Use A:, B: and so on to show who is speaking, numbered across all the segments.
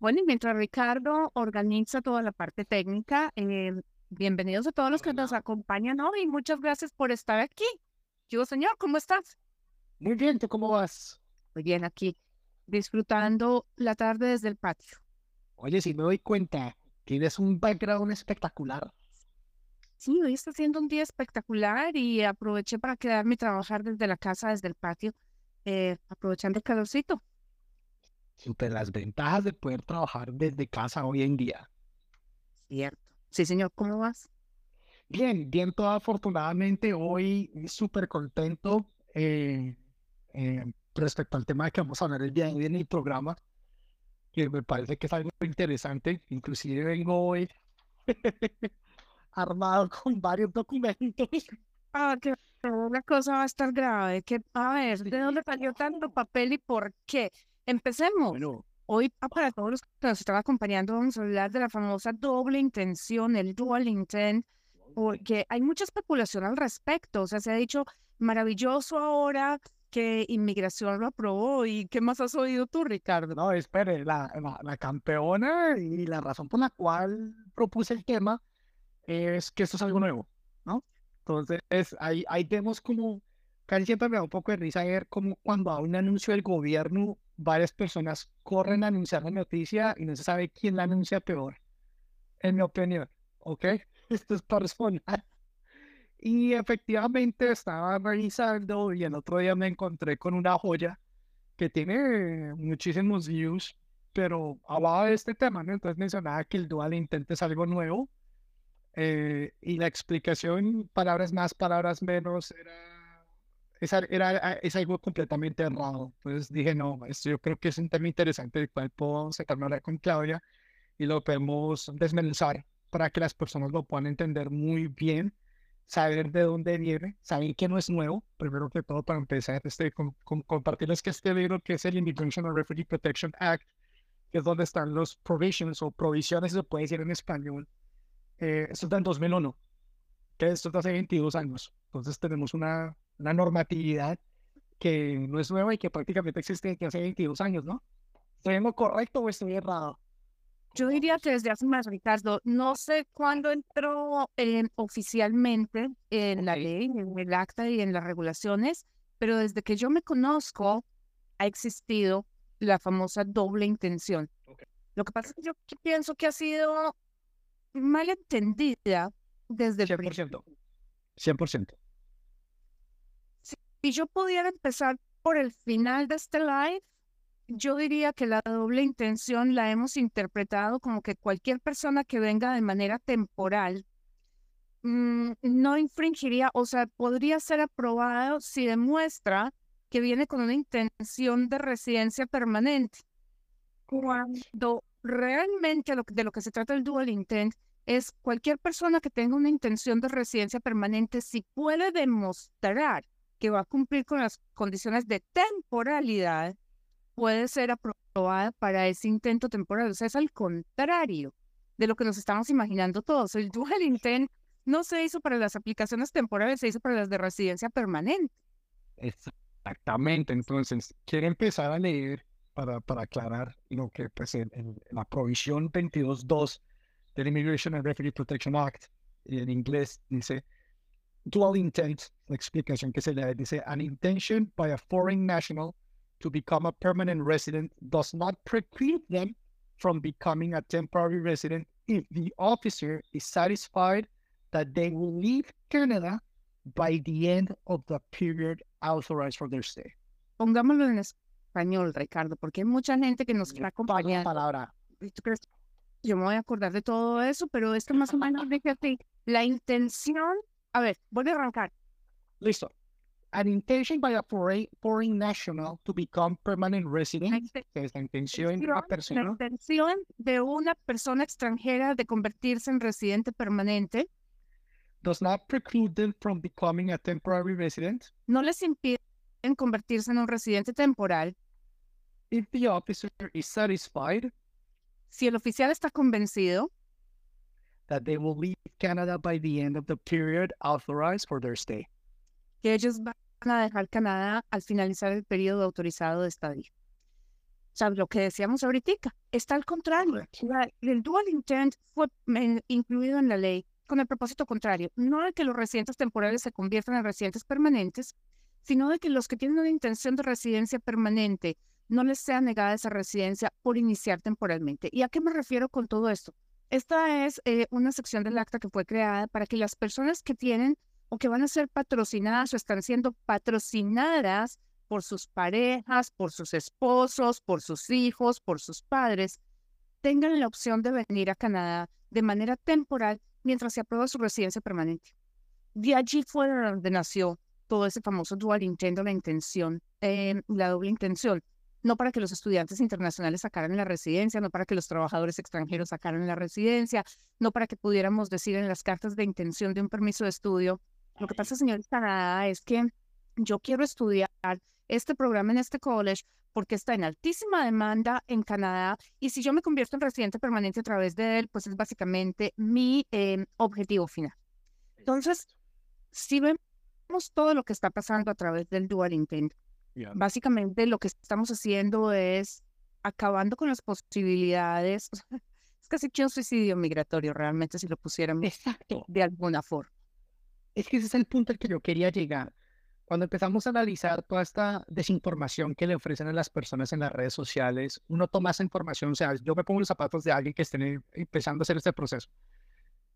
A: Bueno, y mientras Ricardo organiza toda la parte técnica, eh, bienvenidos a todos los que nos acompañan hoy. Muchas gracias por estar aquí. Yo, señor, ¿cómo estás?
B: Muy bien, ¿tú cómo vas?
A: Muy bien, aquí, disfrutando la tarde desde el patio.
B: Oye, si me doy cuenta, tienes un background espectacular.
A: Sí, hoy está siendo un día espectacular y aproveché para quedarme y trabajar desde la casa, desde el patio, eh, aprovechando el calorcito.
B: Super las ventajas de poder trabajar desde casa hoy en día.
A: Cierto. Sí, señor, ¿cómo vas?
B: Bien, bien, todo afortunadamente hoy súper contento eh, eh, respecto al tema de que vamos a hablar el día de hoy en el programa, que me parece que es algo interesante. Inclusive vengo hoy armado con varios documentos.
A: Ah, que la cosa va a estar grave. Que, a ver, ¿de dónde salió tanto papel y por qué? Empecemos.
B: Bueno,
A: Hoy, para todos los que nos están acompañando, vamos a hablar de la famosa doble intención, el dual intent, porque hay mucha especulación al respecto. O sea, se ha dicho maravilloso ahora que inmigración lo aprobó. ¿Y qué más has oído tú, Ricardo?
B: no, espere, la, la, la campeona y la razón por la cual propuse el tema es que esto es algo nuevo, ¿no? Entonces, ahí, ahí vemos como, casi siempre me da un poco de risa ver como cuando hay un anuncio del gobierno, varias personas corren a anunciar la noticia y no se sabe quién la anuncia peor, en mi opinión, ¿ok? Esto es personal. Y efectivamente estaba revisando y el otro día me encontré con una joya que tiene muchísimos views, pero hablaba de este tema, ¿no? Entonces mencionaba que el dual intent es algo nuevo eh, y la explicación, palabras más, palabras menos, era, es, era, es algo completamente errado. Entonces dije, no, esto yo creo que es un tema interesante del cual puedo sacarme ahora con Claudia y lo podemos desmenuzar para que las personas lo puedan entender muy bien, saber de dónde viene, saber que no es nuevo, primero que todo para empezar, este, con, con, compartirles que este libro que es el Immigration and Refugee Protection Act, que es donde están los provisions o provisiones, se puede decir en español, eh, esto es del 2001, que esto es de hace 22 años. Entonces tenemos una, una normatividad que no es nueva y que prácticamente existe desde hace 22 años, ¿no? ¿Estoy en lo correcto o estoy errado?
A: Yo diría que desde hace más, Ricardo. No sé cuándo entró eh, oficialmente en la ley, en el acta y en las regulaciones, pero desde que yo me conozco ha existido la famosa doble intención. Lo que pasa es que yo pienso que ha sido mal entendida desde el
B: 100%. 100%.
A: Si yo pudiera empezar por el final de este live, yo diría que la doble intención la hemos interpretado como que cualquier persona que venga de manera temporal mm, no infringiría, o sea, podría ser aprobado si demuestra que viene con una intención de residencia permanente. Cuando realmente de lo que se trata el dual intent es cualquier persona que tenga una intención de residencia permanente, si puede demostrar que va a cumplir con las condiciones de temporalidad, puede ser aprobada para ese intento temporal. O sea, es al contrario de lo que nos estamos imaginando todos. El dual intent no se hizo para las aplicaciones temporales, se hizo para las de residencia permanente.
B: Exactamente. Entonces, quiero empezar a leer para, para aclarar lo que pues, en, la provisión 22.2 del Immigration and Refugee Protection Act, en inglés dice dual intent, la explicación que se le dice an intention by a foreign national to become a permanent resident does not preclude them from becoming a temporary resident if the officer is satisfied that they will leave Canada by the end of the period authorized for their stay.
A: Pongámoslo en español, Ricardo, porque hay mucha gente que nos está acompañando.
B: Palabra.
A: Yo me voy a acordar de todo eso, pero esto más o menos así. La intención, a ver, voy a arrancar.
B: Listo. An intention by a foreign, foreign national to become permanent resident, es la intención de una persona.
A: La intención de una persona extranjera de convertirse en residente permanente.
B: Does not preclude them from becoming a temporary resident.
A: No les impide convertirse en un residente temporal.
B: If the officer is satisfied
A: si el oficial está convencido
B: that they will leave Canada by the end of the period authorized for their stay.
A: Que ellos van a dejar Canadá al finalizar el periodo autorizado de estadía. sea, lo que decíamos ahorita, está al contrario. el dual intent fue incluido en la ley con el propósito contrario, no de que los residentes temporales se conviertan en residentes permanentes, sino de que los que tienen una intención de residencia permanente no les sea negada esa residencia por iniciar temporalmente. ¿Y a qué me refiero con todo esto? Esta es eh, una sección del acta que fue creada para que las personas que tienen o que van a ser patrocinadas o están siendo patrocinadas por sus parejas, por sus esposos, por sus hijos, por sus padres, tengan la opción de venir a Canadá de manera temporal mientras se aprueba su residencia permanente. De allí fue donde nació todo ese famoso dual intent, la intención, eh, la doble intención. No para que los estudiantes internacionales sacaran la residencia, no para que los trabajadores extranjeros sacaran la residencia, no para que pudiéramos decir en las cartas de intención de un permiso de estudio. Lo que pasa, señor Canadá, es que yo quiero estudiar este programa en este college porque está en altísima demanda en Canadá y si yo me convierto en residente permanente a través de él, pues es básicamente mi em, objetivo final. Entonces, si vemos todo lo que está pasando a través del dual intent, básicamente lo que estamos haciendo es acabando con las posibilidades, es casi que un suicidio migratorio realmente si lo pusiéramos
B: Exacto.
A: de alguna forma.
B: Es que ese es el punto al que yo quería llegar cuando empezamos a analizar toda esta desinformación que le ofrecen a las personas en las redes sociales, uno toma esa información, o sea, yo me pongo los zapatos de alguien que esté empezando a hacer este proceso.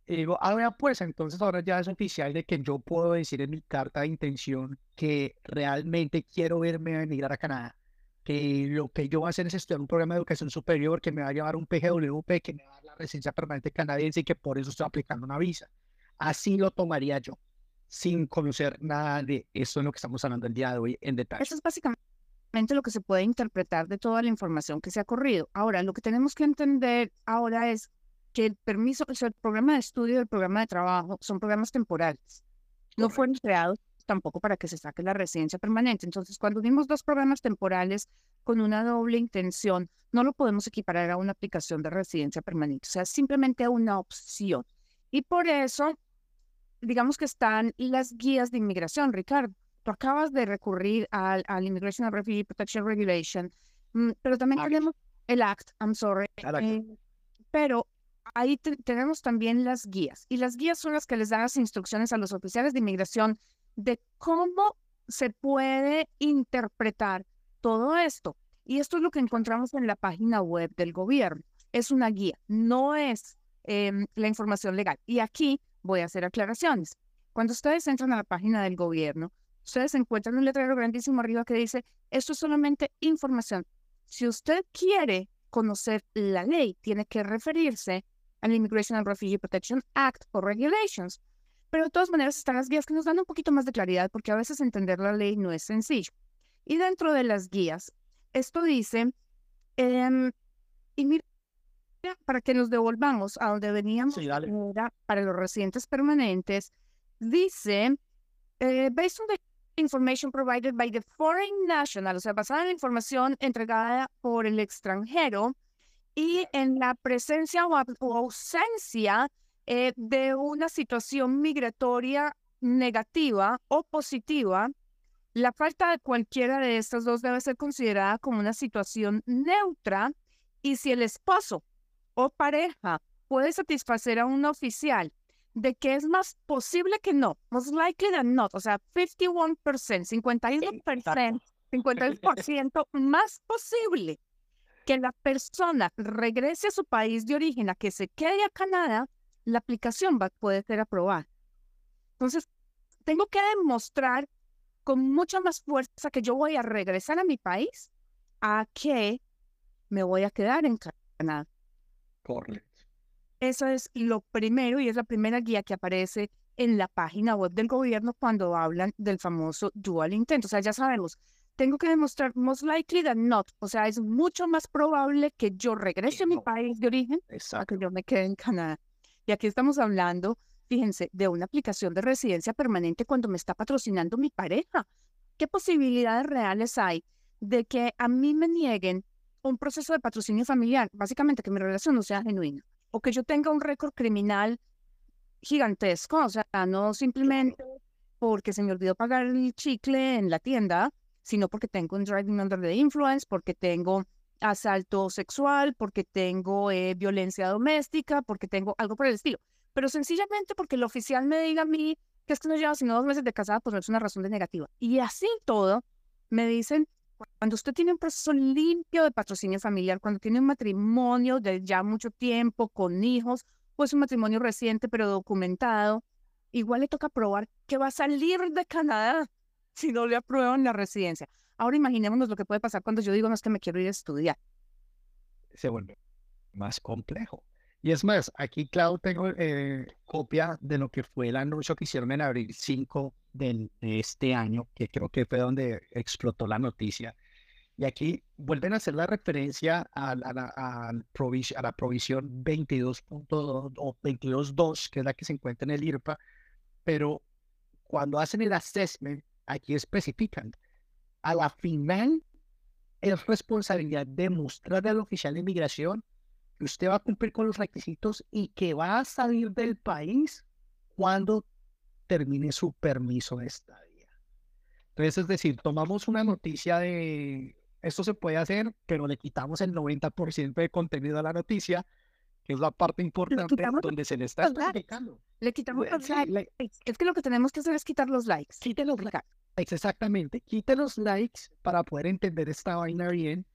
B: Digo, ahora pues entonces ahora ya es oficial de que yo puedo decir en mi carta de intención que realmente quiero verme a emigrar a Canadá, que lo que yo voy a hacer es estudiar un programa de educación superior que me va a llevar un PGWP, que me va a dar la residencia permanente canadiense y que por eso estoy aplicando una visa. Así lo tomaría yo sin conocer nada de eso en lo que estamos hablando el día de hoy en detalle.
A: Eso es básicamente lo que se puede interpretar de toda la información que se ha corrido. Ahora, lo que tenemos que entender ahora es que el permiso, o sea, el programa de estudio y el programa de trabajo son programas temporales. No fueron creados tampoco para que se saque la residencia permanente. Entonces, cuando unimos dos programas temporales con una doble intención, no lo podemos equiparar a una aplicación de residencia permanente. O sea, simplemente una opción. Y por eso digamos que están las guías de inmigración, Ricardo. Tú acabas de recurrir al, al Immigration and Refugee Protection Regulation, mm, pero también tenemos el Act, I'm sorry. Eh, pero ahí tenemos también las guías. Y las guías son las que les dan las instrucciones a los oficiales de inmigración de cómo se puede interpretar todo esto. Y esto es lo que encontramos en la página web del gobierno. Es una guía, no es em, la información legal. Y aquí voy a hacer aclaraciones. Cuando ustedes entran a la página del gobierno, ustedes encuentran un letrero grandísimo arriba que dice, esto es solamente información. Si usted quiere conocer la ley, tiene que referirse al Immigration and Refugee Protection Act o Regulations. Pero de todas maneras están las guías que nos dan un poquito más de claridad porque a veces entender la ley no es sencillo. Y dentro de las guías, esto dice, eh, para que nos devolvamos a donde veníamos para los residentes permanentes, dice, eh, based on the information provided by the foreign national, o sea, basada en la información entregada por el extranjero y en la presencia o, ausencia eh, de una situación migratoria negativa o positiva, la falta de cualquiera de estas dos debe ser considerada como una situación neutra y si el esposo o pareja puede satisfacer a un oficial de que es más posible que no, most likely than not, o sea, 51%, 51%, 51% más posible que la persona regrese a su país de origen, a que se quede a Canadá, la aplicación va, puede ser aprobada. Entonces, tengo que demostrar con mucha más fuerza que yo voy a regresar a mi país a que me voy a quedar en Canadá.
B: Correcto.
A: Eso es lo primero y es la primera guía que aparece en la página web del gobierno cuando hablan del famoso dual intent. O sea, ya sabemos, tengo que demostrar most likely than not. O sea, es mucho más probable que yo regrese a mi país de origen a que yo me quede en Canadá. Y aquí estamos hablando, fíjense, de una aplicación de residencia permanente cuando me está patrocinando mi pareja. ¿Qué posibilidades reales hay de que a mí me nieguen un proceso de patrocinio familiar, básicamente que mi relación no sea genuina, o que yo tenga un récord criminal gigantesco, o sea, no simplemente porque se me olvidó pagar el chicle en la tienda, sino porque tengo un driving under the influence, porque tengo asalto sexual, porque tengo eh, violencia doméstica, porque tengo algo por el estilo. Pero sencillamente porque el oficial me diga a mí que es que no lleva sino dos meses de casada, pues no es una razón de negativa. Y así todo, me dicen, cuando usted tiene un proceso limpio de patrocinio familiar, cuando tiene un matrimonio de ya mucho tiempo, con hijos, pues un matrimonio reciente pero documentado, igual le toca probar que va a salir de Canadá si no le aprueban la residencia. Ahora imaginémonos lo que puede pasar cuando yo digo, no es que me quiero ir a estudiar.
B: Se vuelve más complejo. Y es más, aquí, Clau, tengo eh, copia de lo que fue el anuncio que hicieron en abril 5 de este año, que creo que fue donde explotó la noticia. Y aquí vuelven a hacer la referencia a, la, a la provisión 22.2 o 22.2, que es la que se encuentra en el IRPA, pero cuando hacen el assessment, aquí especifican, a la final es responsabilidad de mostrarle al oficial de inmigración que usted va a cumplir con los requisitos y que va a salir del país cuando termine su permiso de estadía. Entonces, es decir, tomamos una noticia de esto se puede hacer, pero le quitamos el 90% de contenido a la noticia, que es la parte importante donde se le está explicando.
A: Le quitamos los likes. Es que lo que tenemos que hacer es quitar los likes.
B: Quite los likes. Exactamente. Quite los likes para poder entender esta vaina bien.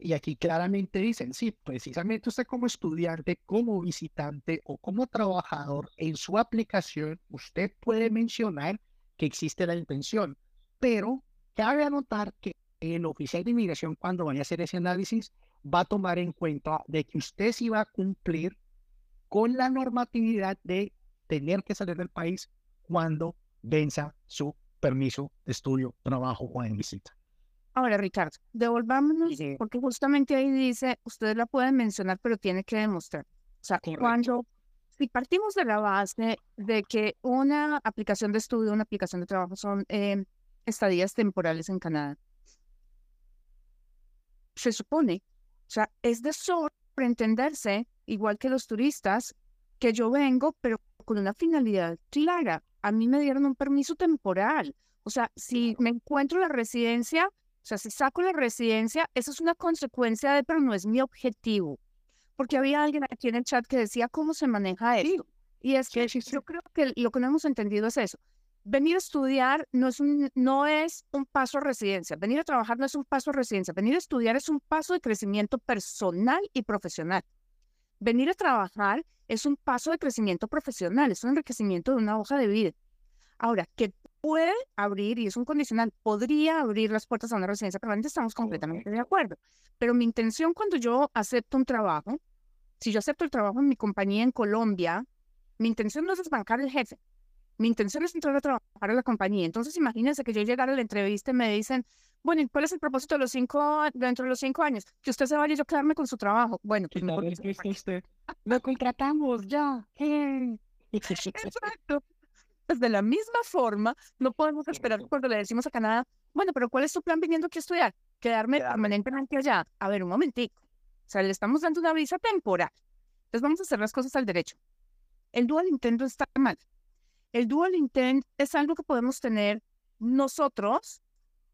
B: Y aquí claramente dicen, sí, precisamente usted como estudiante, como visitante o como trabajador, en su aplicación, usted puede mencionar que existe la intención, pero cabe anotar que el oficial de inmigración cuando vaya a hacer ese análisis va a tomar en cuenta de que usted sí va a cumplir con la normatividad de tener que salir del país cuando venza su permiso de estudio, trabajo o en visita.
A: Ahora, Ricardo, devolvámonos, porque justamente ahí dice, ustedes la pueden mencionar, pero tiene que demostrar. O sea, cuando, si partimos de la base de que una aplicación de estudio, una aplicación de trabajo son eh, estadías temporales en Canadá, se supone, o sea, es de sobreentenderse, igual que los turistas, que yo vengo, pero con una finalidad clara. A mí me dieron un permiso temporal. O sea, si me encuentro la residencia, o sea, si saco la residencia, eso es una consecuencia de, pero no es mi objetivo. Porque había alguien aquí en el chat que decía cómo se maneja eso. Y es que yo creo que lo que no hemos entendido es eso venir a estudiar no es, un, no es un paso a residencia, venir a trabajar no es un paso a residencia, venir a estudiar es un paso de crecimiento personal y profesional. Venir a trabajar es un paso de crecimiento profesional, es un enriquecimiento de una hoja de vida. Ahora, que puede abrir, y es un condicional, podría abrir las puertas a una residencia permanente, estamos completamente de acuerdo. Pero mi intención cuando yo acepto un trabajo, si yo acepto el trabajo en mi compañía en Colombia, mi intención no es desbancar el jefe, mi intención es entrar a trabajar en la compañía. Entonces, imagínense que yo llegara a la entrevista y me dicen, bueno, ¿y cuál es el propósito de los cinco, dentro de los cinco años? Que usted se vaya y yo quedarme con su trabajo. Bueno, pues no,
B: usted. Lo contratamos ya.
A: Exacto. Pues de la misma forma, no podemos esperar cuando le decimos a Canadá, bueno, pero ¿cuál es su plan viniendo aquí a estudiar? Quedarme permanentemente allá. A ver, un momentico. O sea, le estamos dando una visa temporal. Entonces vamos a hacer las cosas al derecho. El dual intento está mal. El dual intent es algo que podemos tener nosotros,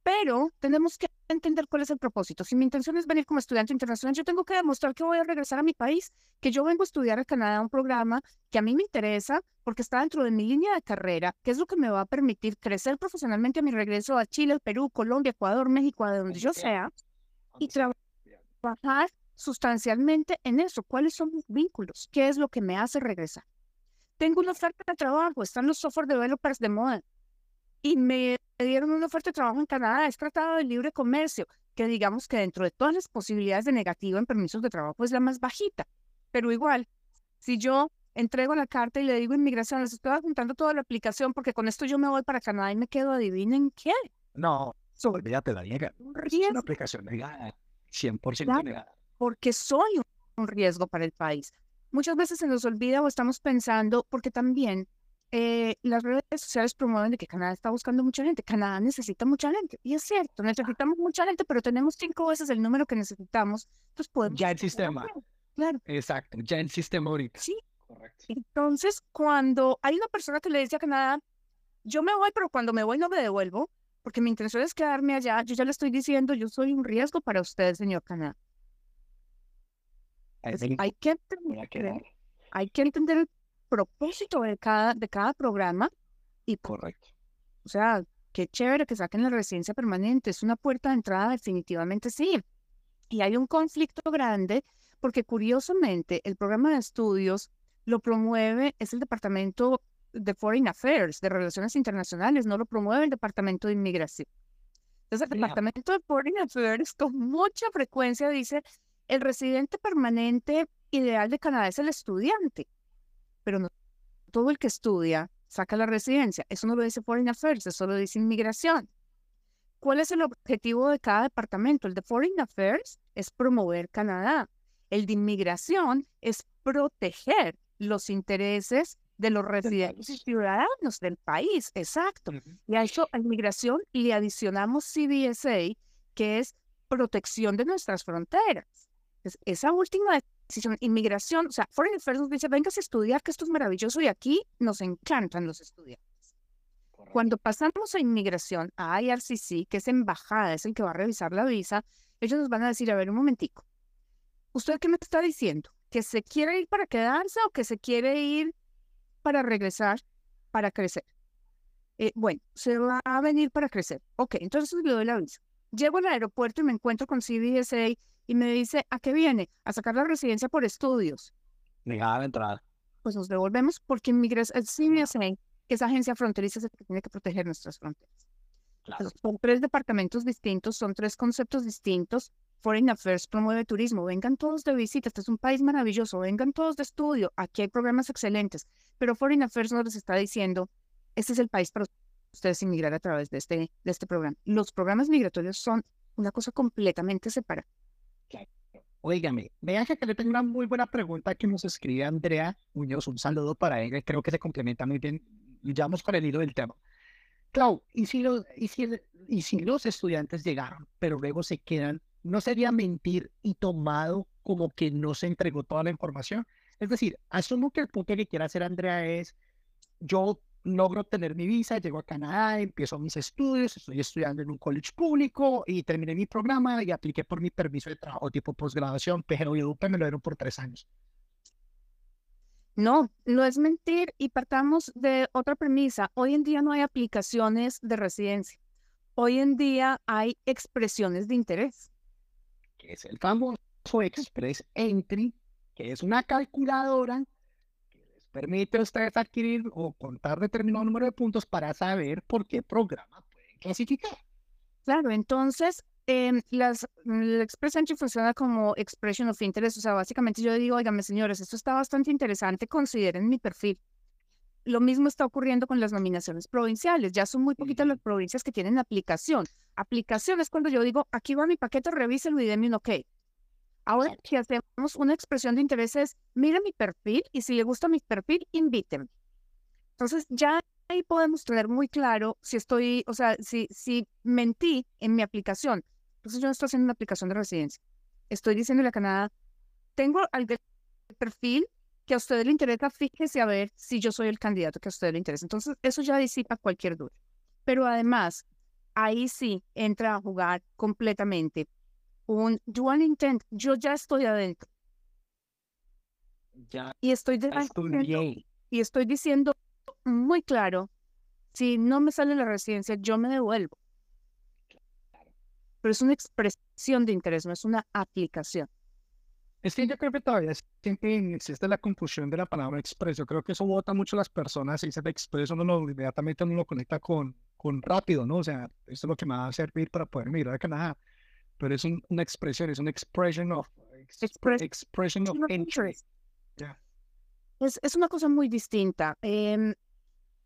A: pero tenemos que entender cuál es el propósito. Si mi intención es venir como estudiante internacional, yo tengo que demostrar que voy a regresar a mi país, que yo vengo a estudiar a Canadá un programa que a mí me interesa porque está dentro de mi línea de carrera, que es lo que me va a permitir crecer profesionalmente a mi regreso a Chile, Perú, Colombia, Ecuador, México, a donde yo sea, y trabajar sustancialmente en eso. ¿Cuáles son mis vínculos? ¿Qué es lo que me hace regresar? Tengo una oferta de trabajo, están los software developers de moda y me dieron una oferta de trabajo en Canadá, es tratado de libre comercio, que digamos que dentro de todas las posibilidades de negativo en permisos de trabajo es la más bajita, pero igual, si yo entrego la carta y le digo inmigración, les estoy juntando toda la aplicación porque con esto yo me voy para Canadá y me quedo, adivinen qué.
B: No, olvídate la niega. Es una aplicación negada, 100% negada.
A: Porque soy un riesgo para el país muchas veces se nos olvida o estamos pensando, porque también eh, las redes sociales promueven de que Canadá está buscando mucha gente. Canadá necesita mucha gente. Y es cierto, necesitamos mucha gente, pero tenemos cinco veces el número que necesitamos. Entonces podemos...
B: Ya el sistema. Claro. Exacto, ya el sistema ahorita.
A: Sí. Correcto. Entonces, cuando hay una persona que le dice a Canadá, yo me voy, pero cuando me voy no me devuelvo, porque mi intención es quedarme allá, yo ya le estoy diciendo, yo soy un riesgo para usted, señor Canadá. Hay, que entender, hay que entender el propósito de cada, de cada programa y
B: correcto.
A: O sea, qué chévere que saquen la residencia permanente, es una puerta de entrada, definitivamente sí. Y hay un conflicto grande porque curiosamente el programa de estudios lo promueve, es el Departamento de Foreign Affairs, de Relaciones Internacionales, no lo promueve el Departamento de Inmigración. Entonces, el Departamento de Foreign Affairs con mucha frecuencia dice, el residente permanente ideal de Canadá es el estudiante, pero no todo el que estudia saca la residencia. Eso no lo dice Foreign Affairs, eso lo dice Inmigración. ¿Cuál es el objetivo de cada departamento? El de Foreign Affairs es promover Canadá. El de Inmigración es proteger los intereses de los residentes y ciudadanos del país. Exacto. Y a eso, a inmigración, le adicionamos CBSA, que es protección de nuestras fronteras. Esa última decisión, inmigración, o sea, Foreign Affairs nos dice, vengas a estudiar, que esto es maravilloso y aquí nos encantan los estudiantes. Cuando pasamos a inmigración, a IRCC, que es embajada, es el que va a revisar la visa, ellos nos van a decir, a ver, un momentico, ¿usted qué me está diciendo? ¿Que se quiere ir para quedarse o que se quiere ir para regresar, para crecer? Eh, bueno, se va a venir para crecer. Ok, entonces le doy la visa. Llego al aeropuerto y me encuentro con CBSA y me dice, ¿a qué viene? A sacar la residencia por estudios.
B: Negada la entrada.
A: Pues nos devolvemos porque CBSA, que es agencia fronteriza, es el que tiene que proteger nuestras fronteras. son tres departamentos distintos, son tres conceptos distintos. Foreign Affairs promueve turismo, vengan todos de visita, este es un país maravilloso, vengan todos de estudio, aquí hay programas excelentes, pero Foreign Affairs nos les está diciendo, este es el país para ustedes inmigrar a través de este, de este programa. Los programas migratorios son una cosa completamente separada.
B: Óigame, vean que le tengo una muy buena pregunta que nos escribe Andrea Muñoz. Un saludo para ella, creo que se complementa muy bien. Ya vamos con el hilo del tema. Clau, ¿y si, los, y, si, ¿y si los estudiantes llegaron, pero luego se quedan ¿no sería mentir y tomado como que no se entregó toda la información? Es decir, asumo que el punto que quiere hacer Andrea es, yo logro tener mi visa, llego a Canadá, empiezo mis estudios, estoy estudiando en un college público y terminé mi programa y apliqué por mi permiso de trabajo tipo posgraduación, PGW, me lo dieron por tres años.
A: No, no es mentir y partamos de otra premisa. Hoy en día no hay aplicaciones de residencia. Hoy en día hay expresiones de interés
B: que es el famoso Express Entry, que es una calculadora permite a ustedes adquirir o contar determinado número de puntos para saber por qué programa pueden clasificar.
A: Claro, entonces eh, las, el Express Entry funciona como Expression of Interest, o sea, básicamente yo digo, oiganme señores, esto está bastante interesante, consideren mi perfil. Lo mismo está ocurriendo con las nominaciones provinciales. Ya son muy poquitas las provincias que tienen aplicación. Aplicación es cuando yo digo, aquí va mi paquete, revíselo y déme un OK. Ahora que hacemos una expresión de intereses, mire mi perfil y si le gusta mi perfil, invíteme. Entonces ya ahí podemos tener muy claro si estoy, o sea, si, si mentí en mi aplicación. Entonces yo no estoy haciendo una aplicación de residencia. Estoy diciéndole a Canadá, tengo al perfil que a usted le interesa, fíjese a ver si yo soy el candidato que a usted le interesa. Entonces, eso ya disipa cualquier duda. Pero además, ahí sí entra a jugar completamente un dual intent. Yo ya estoy adentro.
B: Ya.
A: Y estoy, y estoy diciendo muy claro, si no me sale la residencia, yo me devuelvo. Pero es una expresión de interés, no es una aplicación.
B: Es que yo creo que todavía siempre existe la confusión de la palabra expreso. Creo que eso vota mucho a las personas. y dice expreso, uno lo, inmediatamente uno lo conecta con, con rápido, ¿no? O sea, esto es lo que me va a servir para poder mirar a Canadá. Pero es una expresión, es una expression of, expression of interest.
A: Es, es una cosa muy distinta. Em,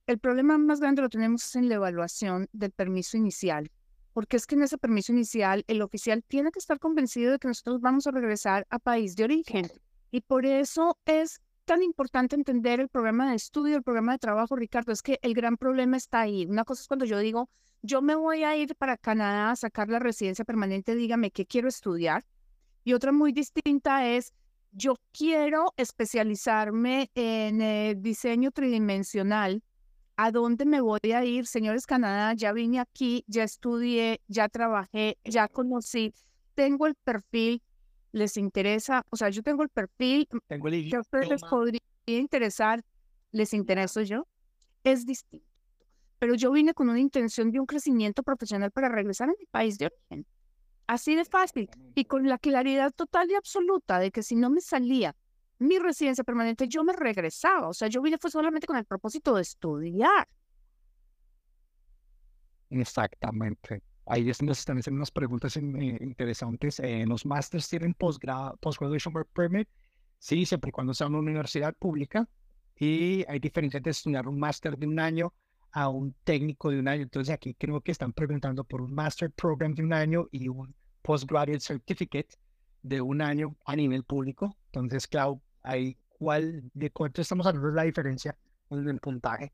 A: el problema más grande lo tenemos en la evaluación del permiso inicial porque es que en ese permiso inicial el oficial tiene que estar convencido de que nosotros vamos a regresar a país de origen. Y por eso es tan importante entender el programa de estudio, el programa de trabajo, Ricardo, es que el gran problema está ahí. Una cosa es cuando yo digo, yo me voy a ir para Canadá a sacar la residencia permanente, dígame qué quiero estudiar. Y otra muy distinta es, yo quiero especializarme en eh, diseño tridimensional ¿A dónde me voy a ir? Señores Canadá, ya vine aquí, ya estudié, ya trabajé, ya conocí, tengo el perfil les interesa, o sea, yo tengo el perfil
B: tengo el
A: que a ustedes les podría interesar, les intereso yo, es distinto. Pero yo vine con una intención de un crecimiento profesional para regresar a mi país de origen. Así de fácil y con la claridad total y absoluta de que si no me salía mi residencia permanente, yo me regresaba. O sea, yo vine fue solamente con el propósito de estudiar.
B: Exactamente. Ahí se están haciendo unas preguntas eh, interesantes. Eh, ¿Los masters tienen post-graduation work permit? Sí, siempre y cuando sea una universidad pública. Y hay diferencia entre estudiar un máster de un año a un técnico de un año. Entonces aquí creo que están preguntando por un master program de un año y un postgraduate certificate de un año a nivel público. Entonces, Clau, ahí, ¿cuál, ¿de cuánto estamos hablando la diferencia en el puntaje?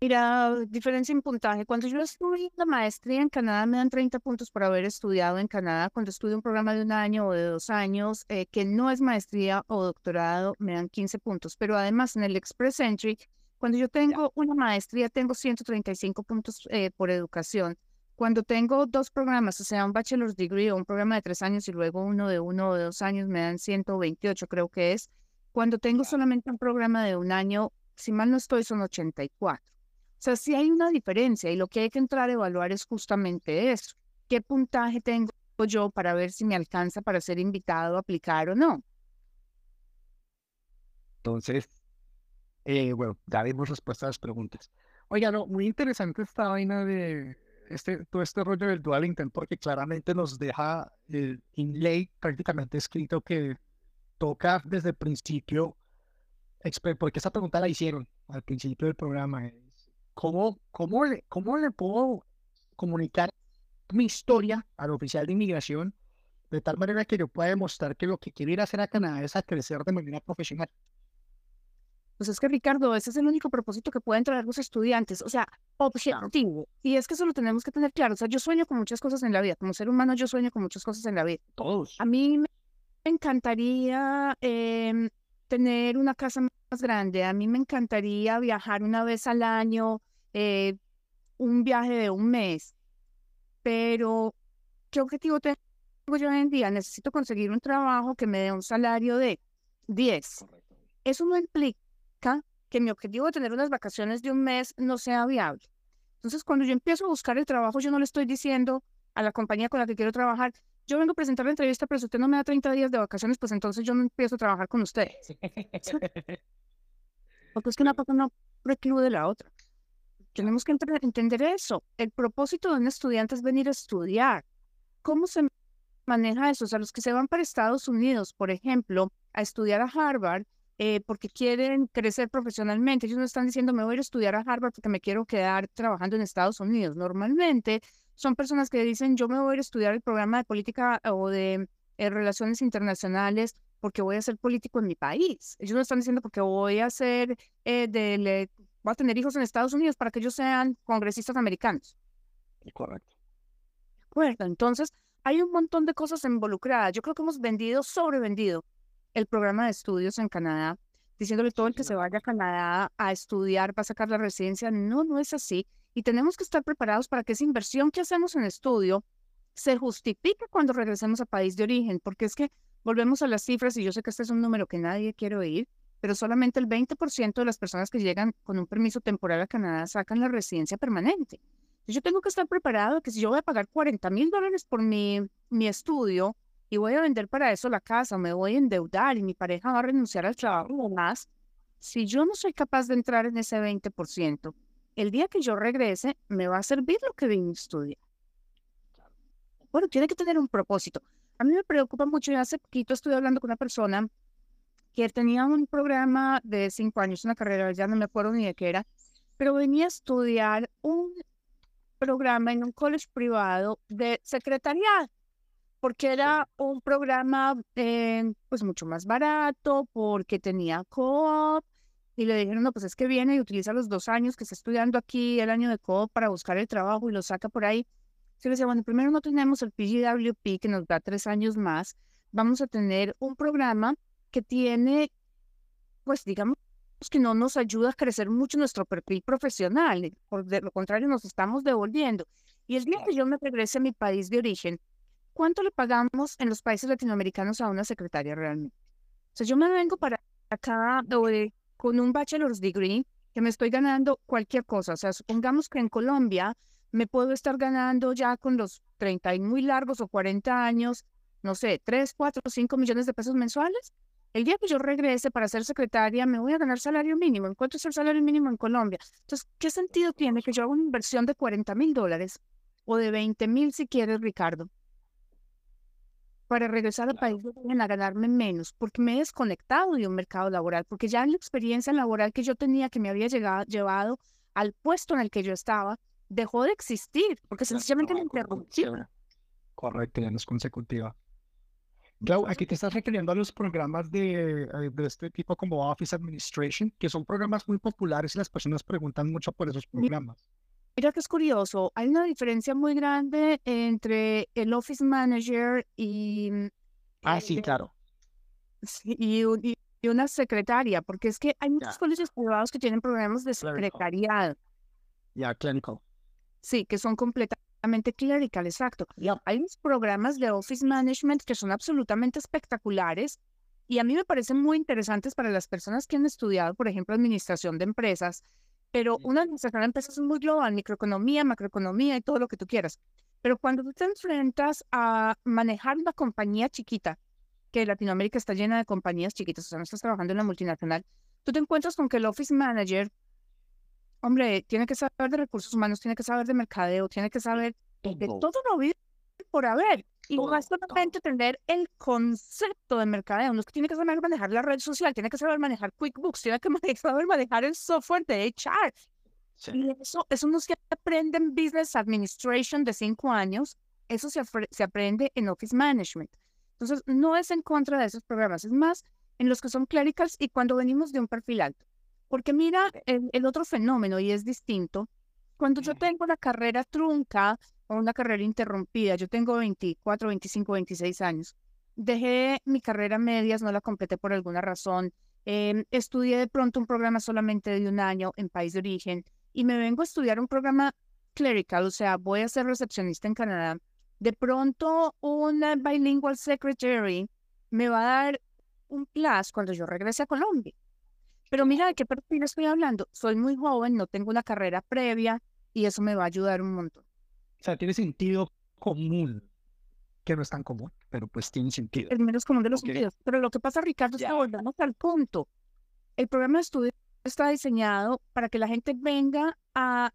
A: Mira, diferencia en puntaje. Cuando yo estudié la maestría en Canadá, me dan 30 puntos por haber estudiado en Canadá. Cuando estudio un programa de un año o de dos años, eh, que no es maestría o doctorado, me dan 15 puntos. Pero además, en el Express Entry, cuando yo tengo una maestría, tengo 135 puntos eh, por educación. Cuando tengo dos programas, o sea, un bachelor's degree o un programa de tres años y luego uno de uno o de dos años, me dan 128, creo que es. Cuando tengo solamente un programa de un año, si mal no estoy, son 84. O sea, sí hay una diferencia y lo que hay que entrar a evaluar es justamente eso. ¿Qué puntaje tengo yo para ver si me alcanza para ser invitado a aplicar o no?
B: Entonces, eh, bueno, ya dimos respuesta a las preguntas. Oiga, no, muy interesante esta vaina de este, todo este rollo del dual intent, porque claramente nos deja eh, en ley prácticamente escrito que toca desde el principio, porque esa pregunta la hicieron al principio del programa, ¿cómo, cómo, le, cómo le puedo comunicar mi historia al oficial de inmigración de tal manera que yo pueda demostrar que lo que quiero ir a hacer a Canadá es a crecer de manera profesional?
A: Pues es que Ricardo, ese es el único propósito que pueden traer los estudiantes, o sea, objetivo. Y es que eso lo tenemos que tener claro. O sea, yo sueño con muchas cosas en la vida. Como ser humano, yo sueño con muchas cosas en la vida.
B: Todos.
A: A mí me encantaría em, tener una casa más grande. A mí me encantaría viajar una vez al año, eh, un viaje de un mes. Pero, ¿qué objetivo tengo yo hoy en día? Necesito conseguir un trabajo que me dé un salario de 10. Eso no implica que mi objetivo de tener unas vacaciones de un mes no sea viable. Entonces, cuando yo empiezo a buscar el trabajo, yo no le estoy diciendo a la compañía con la que quiero trabajar, yo vengo a presentar la entrevista, pero si usted no me da 30 días de vacaciones, pues entonces yo no empiezo a trabajar con usted. Porque es que una cosa no reclude la otra. Tenemos que entender eso. El propósito de un estudiante es venir a estudiar. ¿Cómo se maneja eso? O sea, los que se van para Estados Unidos, por ejemplo, a estudiar a Harvard, eh, porque quieren crecer profesionalmente. Ellos no están diciendo, me voy a ir a estudiar a Harvard porque me quiero quedar trabajando en Estados Unidos. Normalmente son personas que dicen, yo me voy a ir a estudiar el programa de política o de eh, relaciones internacionales porque voy a ser político en mi país. Ellos no están diciendo porque voy a ser, eh, de, voy a tener hijos en Estados Unidos para que ellos sean congresistas americanos.
B: Correcto.
A: Correcto. Entonces, hay un montón de cosas involucradas. Yo creo que hemos vendido, sobrevendido el programa de estudios en Canadá, diciéndole todo el que se vaya a Canadá a estudiar va a sacar la residencia. No, no es así. Y tenemos que estar preparados para que esa inversión que hacemos en estudio se justifique cuando regresemos a país de origen, porque es que volvemos a las cifras y yo sé que este es un número que nadie quiere oír, pero solamente el 20% de las personas que llegan con un permiso temporal a Canadá sacan la residencia permanente. Yo tengo que estar preparado que si yo voy a pagar 40 mil dólares por mi, mi estudio, y voy a vender para eso la casa, me voy a endeudar y mi pareja va a renunciar al trabajo o más, si yo no soy capaz de entrar en ese 20%, el día que yo regrese, me va a servir lo que vine a estudiar. Bueno, tiene que tener un propósito. A mí me preocupa mucho, y hace poquito estuve hablando con una persona que tenía un programa de cinco años, una carrera, ya no me acuerdo ni de qué era, pero venía a estudiar un programa en un college privado de secretariado porque era un programa eh, pues mucho más barato, porque tenía co-op, y le dijeron, no, pues es que viene y utiliza los dos años que está estudiando aquí, el año de co-op para buscar el trabajo y lo saca por ahí. Yo le decía, bueno, primero no tenemos el PGWP que nos da tres años más, vamos a tener un programa que tiene, pues digamos, que no nos ayuda a crecer mucho nuestro perfil profesional, por de lo contrario nos estamos devolviendo. Y el día que yo me regrese a mi país de origen, ¿cuánto le pagamos en los países latinoamericanos a una secretaria realmente? O sea, yo me vengo para acá con un bachelor's degree que me estoy ganando cualquier cosa. O sea, supongamos que en Colombia me puedo estar ganando ya con los 30 y muy largos o 40 años, no sé, 3, 4, 5 millones de pesos mensuales. El día que yo regrese para ser secretaria, me voy a ganar salario mínimo. ¿En cuánto es el salario mínimo en Colombia? Entonces, ¿qué sentido tiene que yo haga una inversión de 40 mil dólares o de 20 mil si quieres, Ricardo? Para regresar al país a ganarme menos, porque me he desconectado de un mercado laboral, porque ya la experiencia laboral que yo tenía, que me había llegado, llevado al puesto en el que yo estaba, dejó de existir, porque sencillamente me interrumpió.
B: Correcto, ya no es consecutiva. Clau, aquí te estás refiriendo a los programas de, eh, de, este tipo como Office Administration, que son programas muy populares y las personas preguntan mucho por esos programas.
A: Mira que es curioso, hay una diferencia muy grande entre el Office Manager y...
B: Mm, ah, sí, claro.
A: Y, y, una secretaria, porque es que hay muchos colegios privados que tienen programas de secretariado.
B: Ya, clerical.
A: Sí, que son completamente clerical, exacto. Hay unos programas de Office Management que son absolutamente espectaculares y a mí me parecen muy interesantes para las personas que han estudiado, por ejemplo, administración de empresas, pero una administración de empresas es muy global, microeconomía, macroeconomía y todo lo que tú quieras. Pero cuando tú te enfrentas a manejar una compañía chiquita, que Latinoamérica está llena de compañías chiquitas, o sea, no estás trabajando en una multinacional, tú te encuentras con que el office manager, hombre, tiene que saber de recursos humanos, tiene que saber de mercadeo, tiene que saber de todo lo vive por haber. Y no es solamente tener el concepto de mercadeo, no es que tiene que saber manejar la red social, tiene que saber manejar QuickBooks, tiene que saber manejar el software de HR. Y eso, eso no se aprende en Business Administration de cinco años, eso se, se aprende en Office Management. Entonces, no es en contra de esos programas, es más en los que son clericals y cuando venimos de un perfil alto. Porque mira el, el otro fenómeno y es distinto. Cuando yo tengo la carrera trunca una carrera interrumpida. Yo tengo 24, 25, 26 años. Dejé mi carrera medias, no la completé por alguna razón. Em, estudié de pronto un programa solamente de un año en país de origen y me vengo a estudiar un programa clerical, o sea, voy a ser recepcionista en Canadá. De pronto, una bilingual secretary me va a dar un plus cuando yo regrese a Colombia. Pero mira de qué perfil estoy hablando. Soy muy joven, no tengo una carrera previa y eso me va a ayudar un montón.
B: O sea, tiene sentido común, que no es tan común, pero pues tiene sentido.
A: El menos común de los sentidos. Pero lo que pasa, Ricardo, es que volvamos al punto. El programa de estudio está diseñado para que la gente venga a,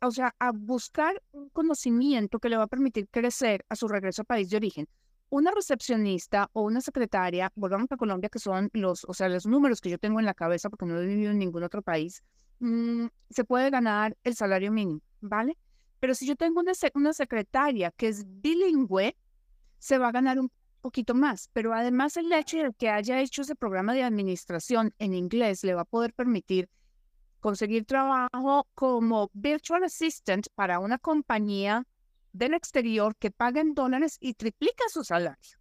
A: o sea, a buscar un conocimiento que le va a permitir crecer a su regreso a país de origen. Una recepcionista o una secretaria, volvamos a Colombia, que son los, o sea, los números que yo tengo en la cabeza porque no he vivido en ningún otro país, mm, se puede ganar el salario mínimo, ¿vale? Pero si yo tengo una, una secretaria que es bilingüe, se va a ganar un poquito más. Pero además el hecho de que haya hecho ese programa de administración en inglés le va a poder permitir conseguir trabajo como virtual assistant para una compañía del exterior que paga en dólares y triplica su salario.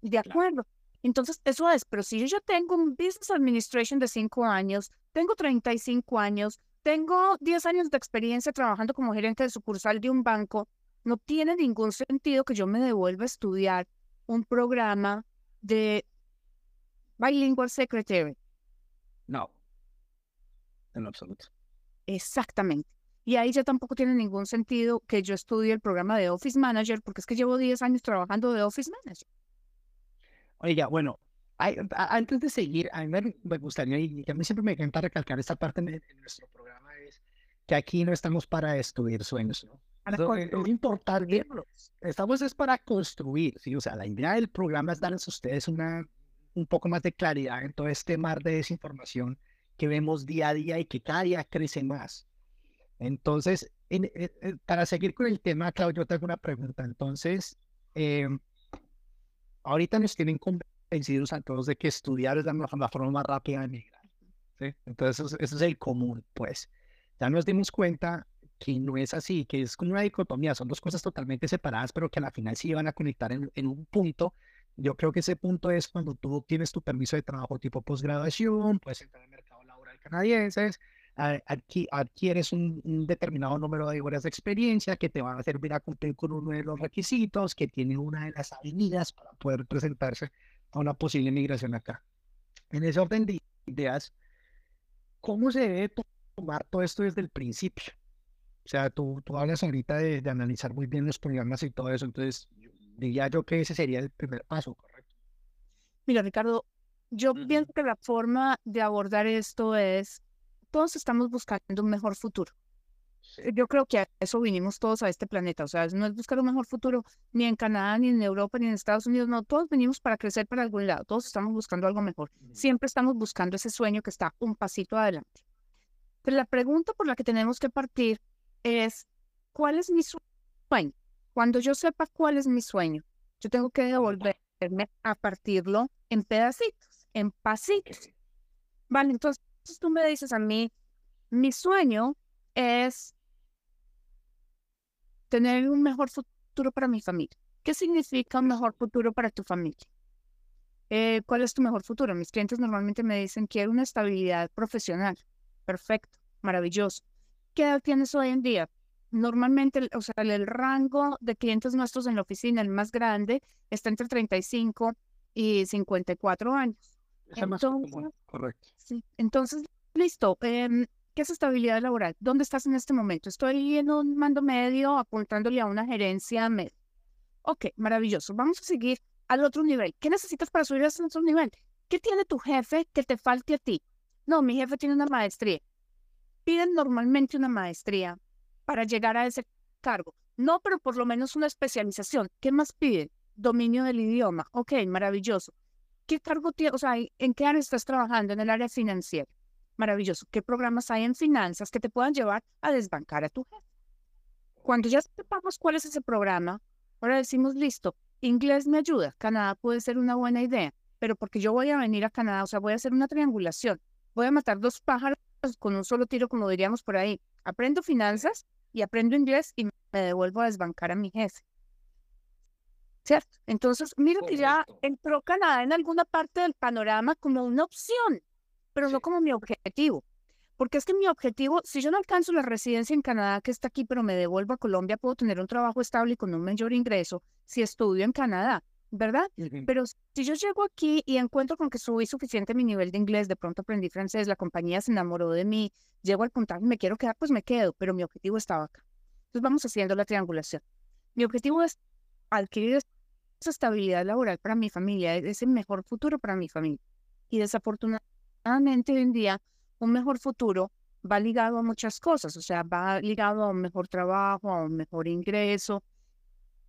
A: De acuerdo. Entonces, eso es, pero si yo ya tengo un business administration de cinco años, tengo 35 años, tengo 10 años de experiencia trabajando como gerente de sucursal de un banco. No tiene ningún sentido que yo me devuelva a estudiar un programa de Bilingual Secretary.
B: No, en absoluto.
A: Exactamente. Y ahí ya tampoco tiene ningún sentido que yo estudie el programa de Office Manager, porque es que llevo 10 años trabajando de Office Manager.
B: Oiga, bueno, antes de seguir, a mí me, gustaría, y a mí siempre me encanta recalcar esta parte en, nuestro programa, que aquí no estamos para destruir sueños, ¿no? es, importante, estamos es para construir, ¿sí? O sea, la idea del programa es darles a ustedes una, un poco más de claridad en todo este mar de desinformación que vemos día a día y que cada día crece más. Entonces, para seguir con el tema, Claudio, yo tengo una pregunta. Entonces, eh, ahorita nos tienen convencidos a todos de que estudiar es la, forma más rápida de emigrar. ¿sí? Entonces, eso, es el común, pues. Ya nos dimos cuenta que no es así, que es como una dicotomía, son dos cosas totalmente separadas, pero que a la final sí van a conectar en, en un punto. Yo creo que ese punto es cuando tú tienes tu permiso de trabajo tipo posgraduación, puedes entrar al mercado laboral canadiense, adquieres un, determinado número de horas de experiencia que te van a servir a cumplir con uno de los requisitos, que tiene una de las avenidas para poder presentarse a una posible migración acá. En ese orden de ideas, ¿cómo se debe tomar todo esto desde el principio? O sea, tú, tú hablas ahorita de, de analizar muy bien los programas y todo eso, entonces diría yo que ese sería el primer paso, ¿correcto?
A: Mira, Ricardo, yo pienso que la forma de abordar esto es, todos estamos buscando un mejor futuro. Yo creo que a eso vinimos todos a este planeta, o sea, no es buscar un mejor futuro ni en Canadá, ni en Europa, ni en Estados Unidos, no, todos venimos para crecer para algún lado, todos estamos buscando algo mejor, siempre estamos buscando ese sueño que está un pasito adelante. Pero la pregunta por la que tenemos que partir es, ¿cuál es mi sueño? Cuando yo sepa cuál es mi sueño, yo tengo que devolverme a partirlo en pedacitos, en pasitos. Vale, entonces tú me dices a mí, mi sueño es tener un mejor futuro para mi familia. ¿Qué significa un mejor futuro para tu familia? Eh, ¿Cuál es tu mejor futuro? Mis clientes normalmente me dicen, quiero una estabilidad profesional. Perfecto, maravilloso. ¿Qué edad tienes hoy en día? Normalmente, o sea, el rango de clientes nuestros en la oficina, el más grande, está entre 35 y 54 años.
B: Entonces, correcto.
A: Sí, entonces, listo. Em, ¿Qué es estabilidad laboral? ¿Dónde estás en este momento? Estoy en un mando medio apuntándole a una gerencia media. Ok, maravilloso. Vamos a seguir al otro nivel. ¿Qué necesitas para subir a ese otro nivel? ¿Qué tiene tu jefe que te falte a ti? No, mi jefe tiene una maestría. Piden normalmente una maestría para llegar a ese cargo. No, pero por lo menos una especialización. ¿Qué más piden? Dominio del idioma. Ok, maravilloso. ¿Qué cargo tiene? O sea, ¿en qué área estás trabajando? En el área financiera. Maravilloso. ¿Qué programas hay en finanzas que te puedan llevar a desbancar a tu jefe? Cuando ya sepamos cuál es ese programa, ahora decimos, listo, inglés me ayuda, Canadá puede ser una buena idea, pero porque yo voy a venir a Canadá, o sea, voy a hacer una triangulación, voy a matar dos pájaros con un solo tiro, como diríamos por ahí. Aprendo finanzas y aprendo inglés y me devuelvo a desbancar a mi jefe. ¿Cierto? Entonces, mira que ya entró Canadá en alguna parte del panorama como una opción pero no como mi objetivo. Porque es que mi objetivo, si yo no alcanzo la residencia en Canadá que está aquí, pero me devuelvo a Colombia, puedo tener un trabajo estable y con un mayor ingreso si estudio en Canadá, ¿verdad? Pero si yo llego aquí y encuentro con que subí suficiente mi nivel de inglés, de pronto aprendí francés, la compañía se enamoró de mí, llego al puntaje y me quiero quedar, pues me quedo, pero mi objetivo estaba acá. Entonces vamos haciendo la triangulación. Mi objetivo es adquirir esa estabilidad laboral para mi familia, ese mejor futuro para mi familia. Y desafortunadamente, hoy en día un mejor futuro va ligado a muchas cosas, o sea, va ligado a un mejor trabajo, a un mejor ingreso.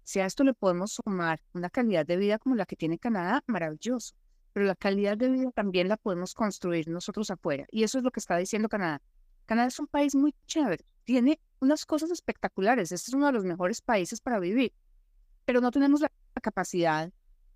A: Si a esto le podemos sumar una calidad de vida como la que tiene Canadá, maravilloso. Pero la calidad de vida también la podemos construir nosotros afuera. Y eso es lo que está diciendo Canadá. Canadá es un país muy chévere, tiene unas cosas espectaculares, este es uno de los mejores países para vivir, pero no tenemos la capacidad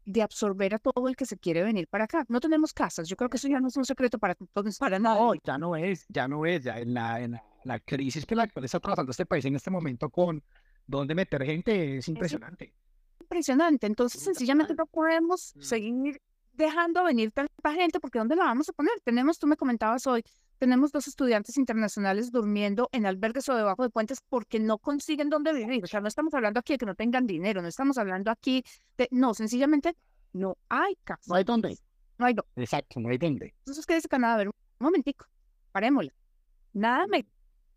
A: de absorber a todo el que se quiere venir para acá. No tenemos casas, yo creo que eso ya no es un secreto para todos, para nada.
B: No, ya no es, ya no es, ya en la, en la, crisis que la está tratando este país en este momento con dónde meter gente es impresionante.
A: impresionante, entonces sencillamente no podemos mm. seguir dejando venir tanta gente porque ¿dónde la vamos a poner? Tenemos, tú me comentabas hoy, tenemos dos estudiantes internacionales durmiendo en albergues o debajo de puentes porque no consiguen dónde vivir. O sea, no estamos hablando aquí de que no tengan dinero, no estamos hablando aquí de, no, sencillamente no hay casa.
B: No hay dónde.
A: No hay dónde.
B: Exacto, no hay dónde.
A: Entonces, ¿qué dice Canadá? A ver, un momentico, parémosle. Nada me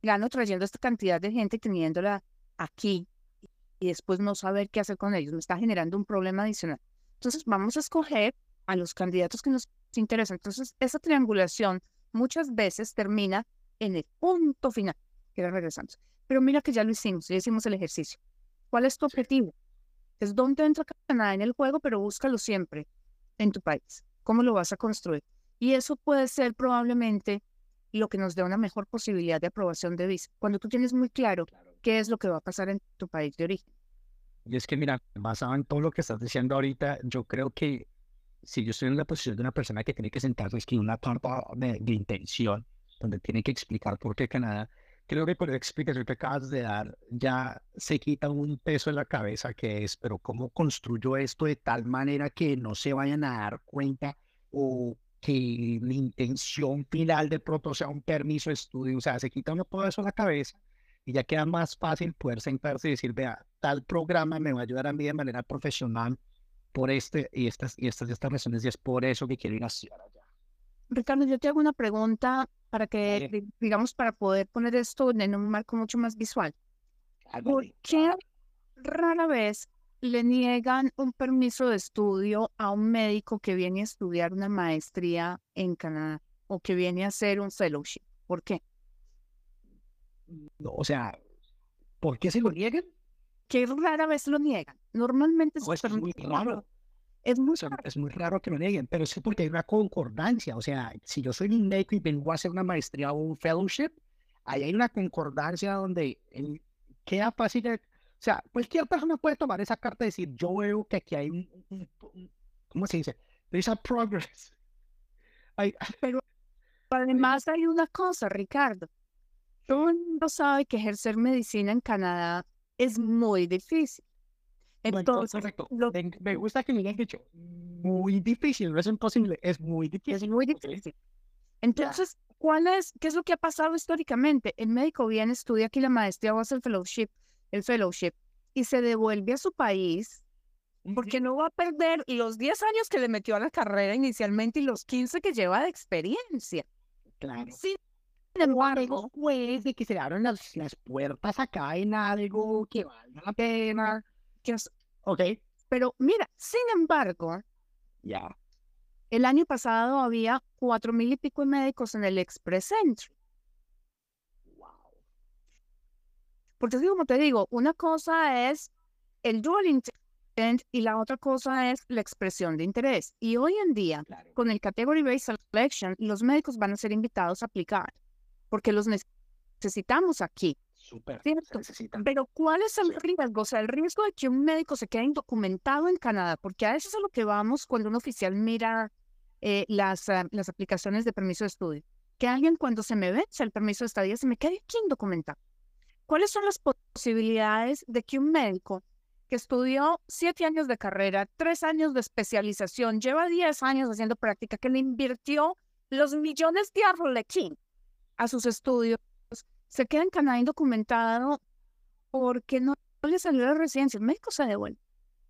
A: gano trayendo esta cantidad de gente teniéndola aquí y después no saber qué hacer con ellos. Me está generando un problema adicional. Entonces, vamos a escoger a los candidatos que nos interesan. Entonces, esa triangulación muchas veces termina en el punto final, que regresamos. Pero mira que ya lo hicimos, ya hicimos el ejercicio. ¿Cuál es tu objetivo? Es dónde entra Canadá en el juego, pero búscalo siempre en tu país. ¿Cómo lo vas a construir? Y eso puede ser probablemente lo que nos dé una mejor posibilidad de aprobación de visa. Cuando tú tienes muy claro qué es lo que va a pasar en tu país de origen.
B: Y es que, mira, basado en todo lo que estás diciendo ahorita, yo creo que si yo estoy en la posición de una persona que tiene que sentarse a escribir una carta de, intención, donde tiene que explicar por qué Canadá, creo que por la explicación que acabas de dar ya se quita un peso en la cabeza que es, pero ¿cómo construyo esto de tal manera que no se vayan a dar cuenta o que la intención final de pronto sea un permiso de estudio, o sea, se quita uno todo eso de la cabeza y ya queda más fácil poder sentarse y decir, vea, tal programa me va a ayudar a mí de manera profesional por este y estas y estas, y estas razones y es por eso que quiero ir a estudiar allá.
A: Ricardo, yo te hago una pregunta para que, digamos, para poder poner esto en un marco mucho más visual. ¿Por qué rara vez le niegan un permiso de estudio a un médico que viene a estudiar una maestría en Canadá o que viene a hacer un fellowship? ¿Por qué?
B: O sea, ¿por qué se lo niegan?
A: Que rara vez lo niegan. Normalmente
B: es, muy raro. Es muy, raro. es muy raro que lo nieguen, pero es porque hay una concordancia. O sea, si yo soy un médico y vengo a hacer una maestría o un fellowship, ahí hay una concordancia donde queda fácil. o sea, cualquier persona puede tomar esa carta y decir, yo veo que aquí hay un, ¿cómo se dice? There's a progress.
A: pero además hay una cosa, Ricardo. Todo el mundo sabe que ejercer medicina en Canadá es muy difícil.
B: Entonces, me gusta que me hayan dicho, muy difícil, no es imposible, es muy difícil.
A: Es muy difícil. Entonces, ¿cuál es, qué es lo que ha pasado históricamente? El médico viene, estudia aquí la maestría o hace el fellowship, el fellowship, y se devuelve a su país porque no va a perder los 10 años que le metió a la carrera inicialmente y los 15 que lleva de experiencia.
B: Claro. Sí, sin embargo, pues, de que se abran las, las puertas acá en algo que valga la pena.
A: Que ok. Pero mira, sin embargo,
B: ya.
A: El año pasado había cuatro mil y pico de médicos en el Express Entry.
B: Wow.
A: Porque como te digo, una cosa es el dual intent y la otra cosa es la expresión de interés. Y hoy en día, con el Category Based Selection, los médicos van a ser invitados a aplicar porque los necesitamos aquí.
B: Súper.
A: Pero ¿cuál es el riesgo? O sea, el riesgo de que un médico se quede indocumentado en Canadá, porque a eso es a lo que vamos cuando un oficial mira eh, las, ah, las aplicaciones de permiso de estudio. Que alguien cuando se me vence el permiso de estadía se me quede aquí indocumentado. ¿Cuáles son las posibilidades de que un médico que estudió siete años de carrera, tres años de especialización, lleva diez años haciendo práctica, que le invirtió los millones de arlequín a sus estudios, se queda en Canadá indocumentado porque no, le salió la residencia. El médico se devuelve.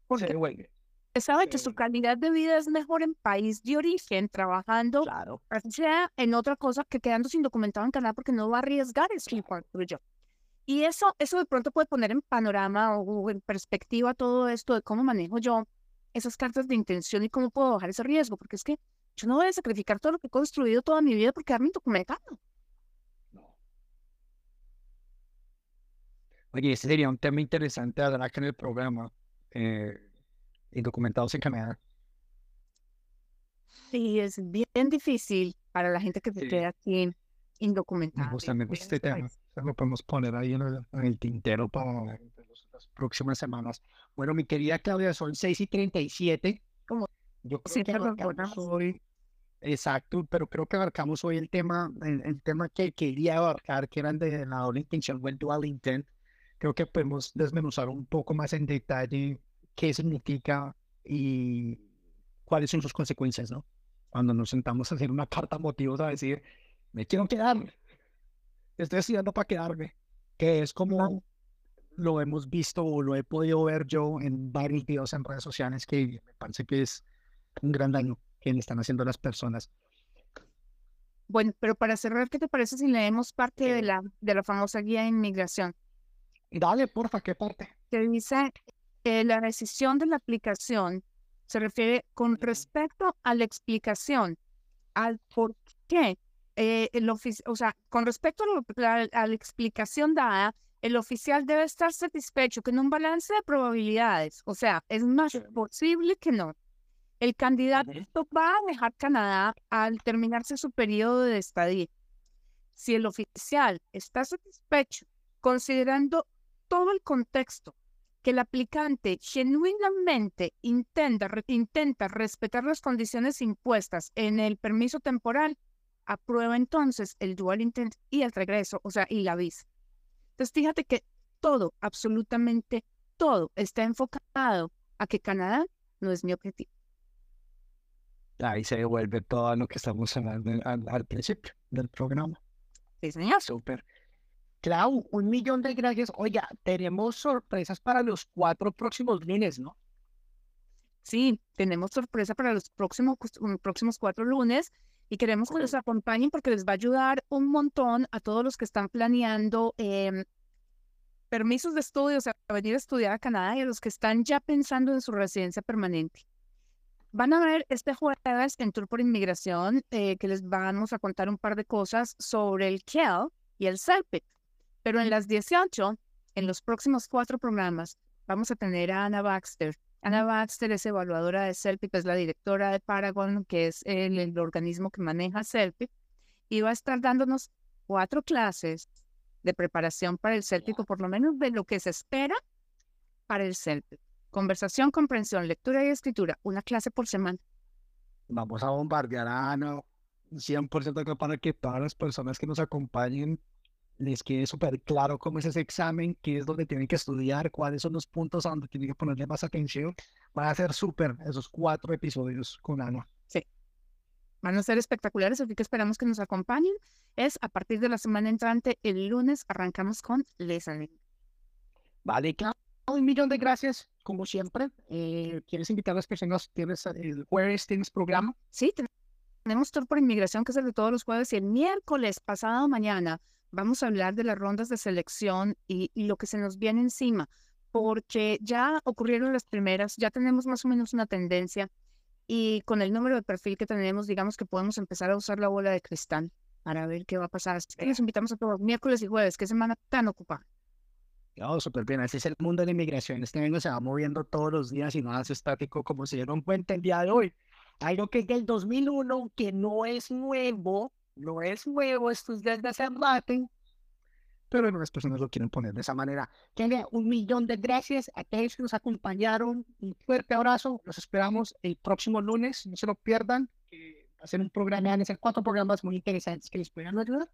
B: Porque se devuelve.
A: Sabe que su calidad de vida es mejor en país de origen, trabajando,
B: claro.
A: sea en otra cosa que quedándose indocumentado en Canadá porque no va a arriesgar eso. Yo. Y eso, eso de pronto puede poner en panorama o en perspectiva todo esto de cómo manejo yo esas cartas de intención y cómo puedo bajar ese riesgo, porque es que yo no voy a sacrificar todo lo que he construido toda mi vida por quedarme indocumentado.
B: Oye, ese sería un tema interesante hablar aquí en el programa, eh, indocumentados en Canadá.
A: Sí, es bien difícil para la gente que se queda aquí indocumentada.
B: Me gusta, me gusta este tema. Lo podemos poner ahí en el, tintero para las próximas semanas. Bueno, mi querida Claudia, son 6 y 37.
A: Como
B: Yo creo que abarcamos hoy, exacto, pero creo que abarcamos hoy el tema, el, tema que quería abarcar, que eran de la doble intención el dual intent creo que podemos desmenuzar un poco más en detalle qué significa y cuáles son sus consecuencias, ¿no? Cuando nos sentamos a hacer una carta motivos a decir, me quiero quedar, estoy estudiando para quedarme, que es como lo hemos visto o lo he podido ver yo en varios videos en redes sociales que me parece que es un gran daño que le están haciendo las personas.
A: Bueno, pero para cerrar, ¿qué te parece si leemos parte de la, de la famosa guía de inmigración?
B: Dale, porfa, ¿qué parte?
A: Que dice que la decisión de la aplicación se refiere con respecto a la explicación, al por qué, eh, el o sea, con respecto a, la, explicación dada, el oficial debe estar satisfecho en un balance de probabilidades, o sea, es más posible que no. El candidato va a dejar Canadá al terminarse su periodo de estadía. Si el oficial está satisfecho considerando todo el contexto que el aplicante genuinamente intenta, intenta respetar las condiciones impuestas en el permiso temporal, aprueba entonces el dual intent y el regreso, o sea, y la visa. Entonces, fíjate que todo, absolutamente todo, está enfocado a que Canadá no es mi objetivo.
B: ahí se devuelve todo lo que estamos hablando al, al principio del programa.
A: Sí, señor.
B: Súper. Clau, un millón de gracias. Oiga, tenemos sorpresas para los cuatro próximos lunes, ¿no?
A: Sí, tenemos sorpresa para los próximos, próximos cuatro lunes y queremos que los acompañen porque les va a ayudar un montón a todos los que están planeando em, permisos de estudios a venir a estudiar a Canadá y a los que están ya pensando en su residencia permanente. Van a ver este jueves en Tour por Inmigración eh, que les vamos a contar un par de cosas sobre el KEL y el CELPIP. Pero en las 18, en los próximos cuatro programas, vamos a tener a Ana Baxter. Ana Baxter es evaluadora de CELPIP, es la directora de Paragon, que es el, organismo que maneja CELPIP, y va a estar dándonos cuatro clases de preparación para el CELPIP, o por lo menos de lo que se espera para el CELPIP. Conversación, comprensión, lectura y escritura, una clase por semana.
B: Vamos a bombardear a Ana 100% para que todas las personas que nos acompañen les quede súper claro cómo es ese examen, qué es donde tienen que estudiar, cuáles son los puntos a donde tienen que ponerle más atención. Van a ser súper esos cuatro episodios con Ana.
A: Sí. Van a ser espectaculares, así que esperamos que nos acompañen. Es a partir de la semana entrante, el lunes, arrancamos con listening.
B: Vale, claro. Un millón de gracias, como siempre. Eh, ¿Quieres invitar a las personas? ¿Tienes el jueves? ¿Tienes programa?
A: Sí, tenemos tour por inmigración que es el de todos los jueves y el miércoles pasado mañana vamos a hablar de las rondas de selección y, lo que se nos viene encima, porque ya ocurrieron las primeras, ya tenemos más o menos una tendencia y con el número de perfil que tenemos, digamos que podemos empezar a usar la bola de cristal para ver qué va a pasar. Así que les invitamos a todos miércoles y jueves, qué semana tan ocupada.
B: No, súper bien, así es el mundo de la inmigración. Este año se va moviendo todos los días y no hace estático como se dieron cuenta el día de hoy. Algo que es del 2001, que no es nuevo, no es nuevo, esto es desde hace rato, pero algunas personas lo quieren poner de esa manera. Tiene un millón de gracias a todos que nos acompañaron. Un fuerte abrazo. Los esperamos el próximo lunes. No se lo pierdan. Va a ser un programa, van a ser cuatro programas muy interesantes que les puedan ayudar.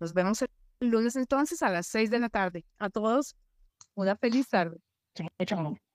A: Nos vemos el lunes entonces a las seis de la tarde. A todos, una feliz tarde.
B: Chao, chao.